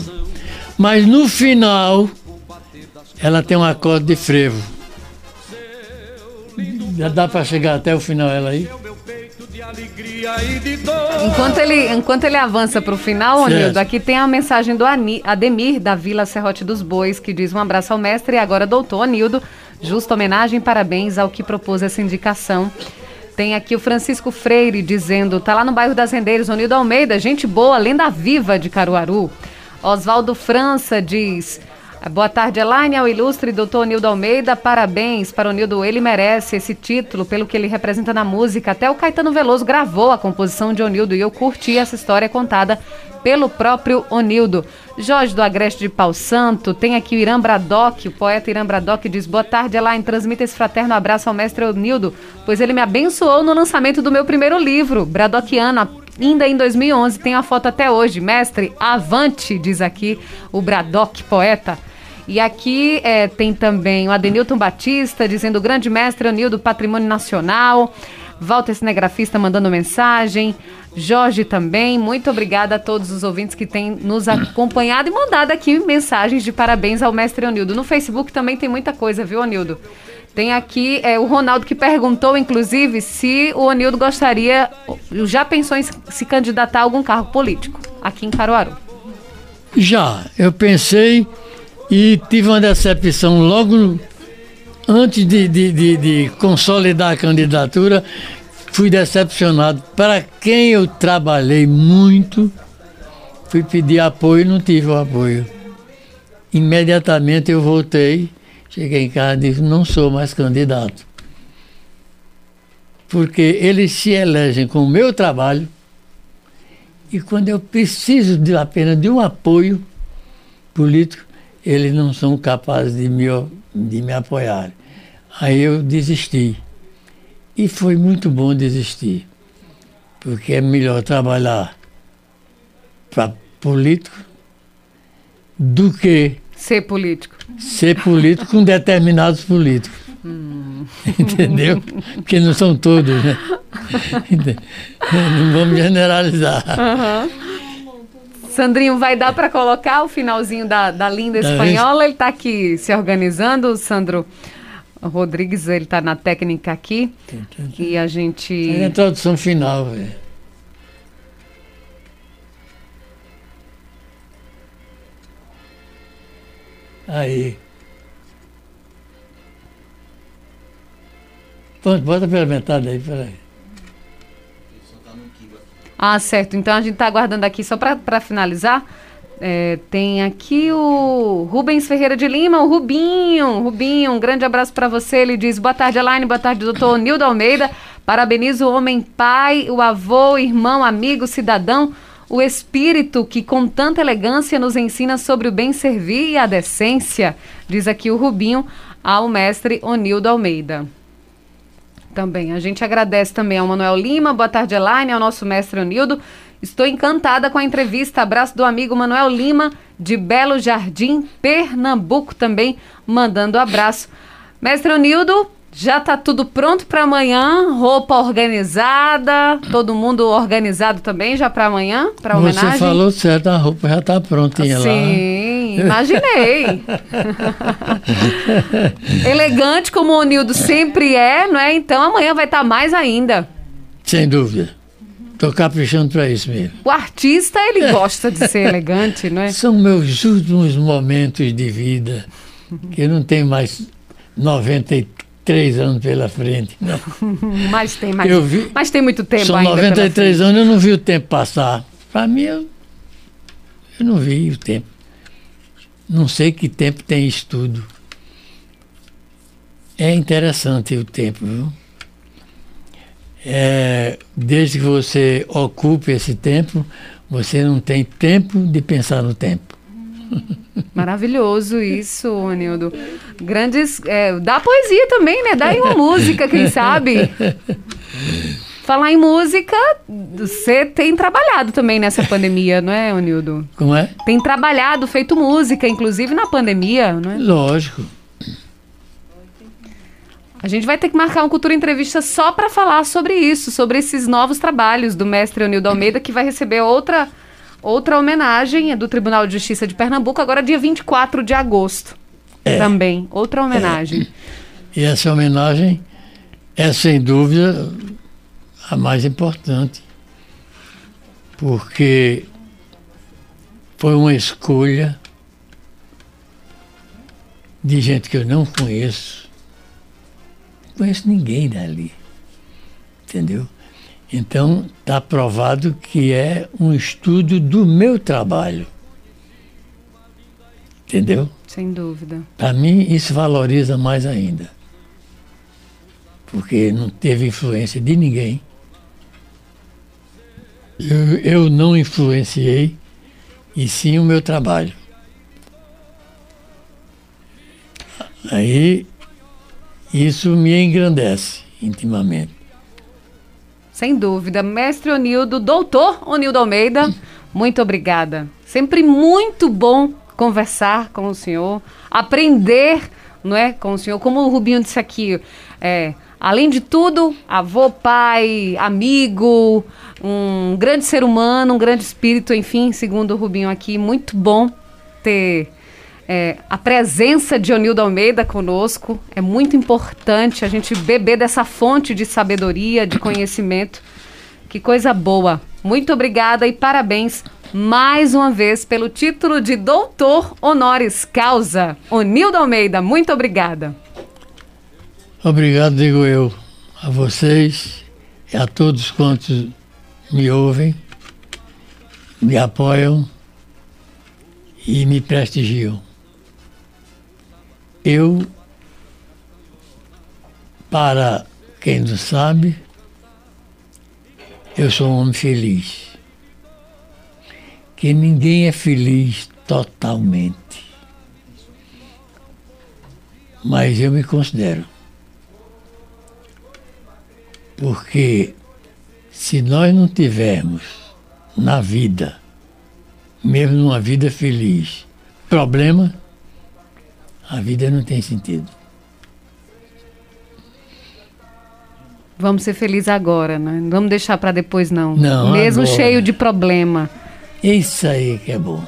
Mas no final, ela tem um acorde de frevo. Já dá para chegar até o final ela aí? Enquanto ele, enquanto ele avança para o final, Nildo, aqui tem a mensagem do Ademir, da Vila Serrote dos Bois, que diz um abraço ao mestre e agora doutor Nildo. Justa homenagem e parabéns ao que propôs essa indicação. Tem aqui o Francisco Freire dizendo, tá lá no bairro das Rendeiras, o Nildo Almeida, gente boa, lenda viva de Caruaru. Oswaldo França diz, Boa tarde, Elaine, ao ilustre doutor Nildo Almeida. Parabéns para o Nildo. Ele merece esse título pelo que ele representa na música. Até o Caetano Veloso gravou a composição de Onildo e eu curti essa história contada pelo próprio Onildo. Jorge do Agreste de Pau Santo, tem aqui o Irã Bradock, o poeta Irã Bradock diz: Boa tarde, Elaine. Transmita esse fraterno abraço ao mestre Onildo, pois ele me abençoou no lançamento do meu primeiro livro, Bradockiano, ainda em 2011. Tem a foto até hoje. Mestre, avante, diz aqui o Bradock, poeta. E aqui é, tem também o Adenilton Batista dizendo grande mestre Anil do Patrimônio Nacional. Walter Cinegrafista mandando mensagem. Jorge também. Muito obrigada a todos os ouvintes que têm nos acompanhado e mandado aqui mensagens de parabéns ao mestre Onildo. No Facebook também tem muita coisa, viu, Onildo? Tem aqui é, o Ronaldo que perguntou, inclusive, se o Onildo gostaria, já pensou em se candidatar a algum cargo político aqui em Caruaru. Já, eu pensei e tive uma decepção logo antes de, de, de, de consolidar a candidatura. Fui decepcionado. Para quem eu trabalhei muito, fui pedir apoio e não tive o apoio. Imediatamente eu voltei, cheguei em casa e disse: não sou mais candidato. Porque eles se elegem com o meu trabalho e quando eu preciso de apenas de um apoio político, eles não são capazes de me, de me apoiar. Aí eu desisti. E foi muito bom desistir, porque é melhor trabalhar para político do que ser político. Ser político com determinados políticos. Hum. Entendeu? Porque não são todos, né? Não vamos generalizar. Sandrinho, vai dar para colocar o finalzinho da, da linda Da espanhola? Ele está aqui se organizando, o Sandro Rodrigues, ele está na técnica aqui. E a gente. É a introdução final, velho. Aí. Pronto, bota pela metade aí, peraí. Ah, certo. Então a gente está aguardando aqui só para finalizar. É, tem aqui o Rubens Ferreira de Lima, o Rubinho. Rubinho, um grande abraço para você. Ele diz: Boa tarde, Elaine. Boa tarde, doutor Nildo Almeida. Parabenizo o homem pai, o avô, irmão, amigo, cidadão, o espírito que com tanta elegância nos ensina sobre o bem servir e a decência. Diz aqui o Rubinho ao mestre Onildo Almeida. Também. A gente agradece também ao Manuel Lima, boa tarde, Elaine, ao nosso mestre Onildo. Estou encantada com a entrevista. Abraço do amigo Manuel Lima, de Belo Jardim, Pernambuco, também mandando abraço. Mestre Onildo, já está tudo pronto para amanhã, roupa organizada, todo mundo organizado também já para amanhã, para homenagem? Você falou certo, a roupa já está prontinha lá. Sim, imaginei. Elegante como o Onildo sempre é, não é? Então amanhã vai estar mais ainda. Sem dúvida. Estou caprichando para isso mesmo. O artista, ele gosta de ser elegante, não é? São meus últimos momentos de vida, que eu não tenho mais 93 anos pela frente. Não. Mas tem mais. Eu vi- Mas tem muito tempo São ainda. pela 93 frente. anos, eu não vi o tempo passar. Para mim, eu, eu não vi o tempo. Não sei que tempo tem estudo. É interessante o tempo, viu? É, desde que você ocupe esse tempo, você não tem tempo de pensar no tempo. Maravilhoso isso, Onildo. Grandes. É, dá poesia também, né? Dá aí uma música, quem sabe? Falar em música, você tem trabalhado também nessa pandemia, não é, Onildo? Como é? Tem trabalhado, feito música, inclusive na pandemia, não é? Lógico. A gente vai ter que marcar uma cultura entrevista só para falar sobre isso, sobre esses novos trabalhos do mestre Onildo Almeida, que vai receber outra, outra homenagem é do Tribunal de Justiça de Pernambuco, agora dia 24 de agosto. Também, outra homenagem. E essa homenagem é, sem dúvida, a mais importante, porque foi uma escolha de gente que eu não conheço. Não conheço ninguém dali. Entendeu? Então, está provado que é um estudo do meu trabalho. Entendeu? Sem dúvida. Para mim, isso valoriza mais ainda. Porque não teve influência de ninguém. Eu, eu não influenciei, e sim o meu trabalho. Aí, isso me engrandece intimamente. Sem dúvida. Mestre Onildo, doutor Onildo Almeida, muito obrigada. Sempre muito bom conversar com o senhor, aprender não é, com o senhor. Como o Rubinho disse aqui, é, além de tudo, avô, pai, amigo, um grande ser humano, um grande espírito, enfim, segundo o Rubinho aqui, muito bom ter é, a presença de Onildo Almeida conosco. É muito importante a gente beber dessa fonte de sabedoria, de conhecimento. Que coisa boa. Muito obrigada e parabéns mais uma vez pelo título de doutor honoris causa. Onildo Almeida, muito obrigada. Obrigado, digo eu, a vocês e a todos quantos me ouvem, me apoiam e me prestigiam. Eu, para quem não sabe, eu sou um homem feliz. Que ninguém é feliz totalmente. Mas eu me considero. Porque se nós não tivermos na vida, mesmo numa vida feliz, problema, a vida não tem sentido. Vamos ser felizes agora, né? Não vamos deixar para depois, não. Não, Mesmo agora. cheio de problema. Isso aí que é bom.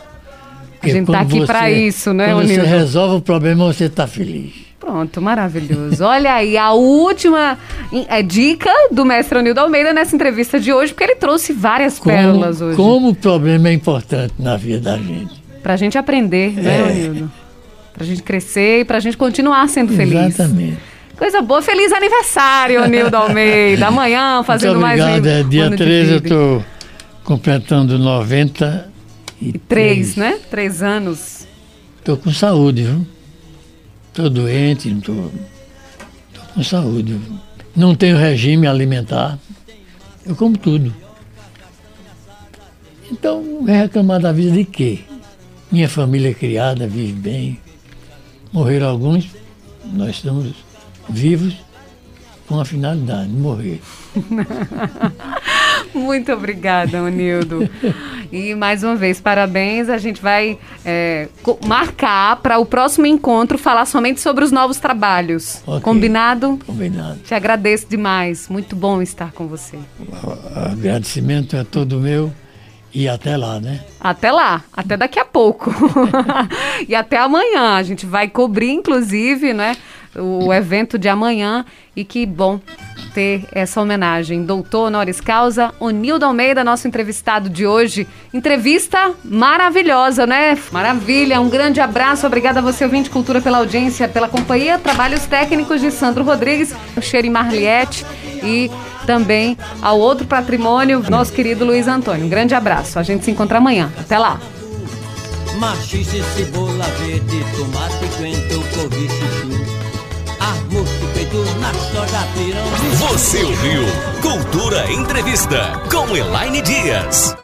A gente tá quando aqui pra isso, né, Quando você resolve o problema, você tá feliz. Pronto, maravilhoso. Olha aí, a última é, dica do mestre Onildo Almeida nessa entrevista de hoje, porque ele trouxe várias pérolas Como, hoje. como o problema é importante na vida da gente. Pra gente aprender, né, É. Onildo? Pra gente crescer e pra gente continuar sendo feliz. Exatamente. Coisa boa. Feliz aniversário, Onildo Almeida. Amanhã, fazendo Muito mais obrigado. um É, dia ano de 13 eu estou completando 93. Três, né? Três anos. Estou com saúde, viu? Estou doente, estou com saúde. Não tenho regime alimentar. Eu como tudo. Então, vai reclamar da vida de quê? Minha família é criada, vive bem. Morreram alguns, nós estamos vivos com a finalidade de morrer. Muito obrigada, Onildo. E mais uma vez, parabéns. A gente vai é, marcar para o próximo encontro falar somente sobre os novos trabalhos. Ok. Combinado? Combinado. Te agradeço demais. Muito bom estar com você. Agradecimento é todo meu e até lá, né? Até lá, até daqui a pouco. e até amanhã. A gente vai cobrir, inclusive, né, o evento de amanhã. E que bom ter essa homenagem. Doutor honoris causa, Onildo Almeida, nosso entrevistado de hoje. Entrevista maravilhosa, né? Maravilha. Um grande abraço. Obrigada a você, ouvinte Cultura, pela audiência, pela companhia. Trabalhos técnicos de Sandro Rodrigues, Cheire Marliette e também ao outro patrimônio, nosso querido Luiz Antônio. Um grande abraço. A gente se encontra amanhã. Até lá. Machixe, cebola verde, tomate, na pirão Você ouviu Cultura Entrevista com Elaine Dias.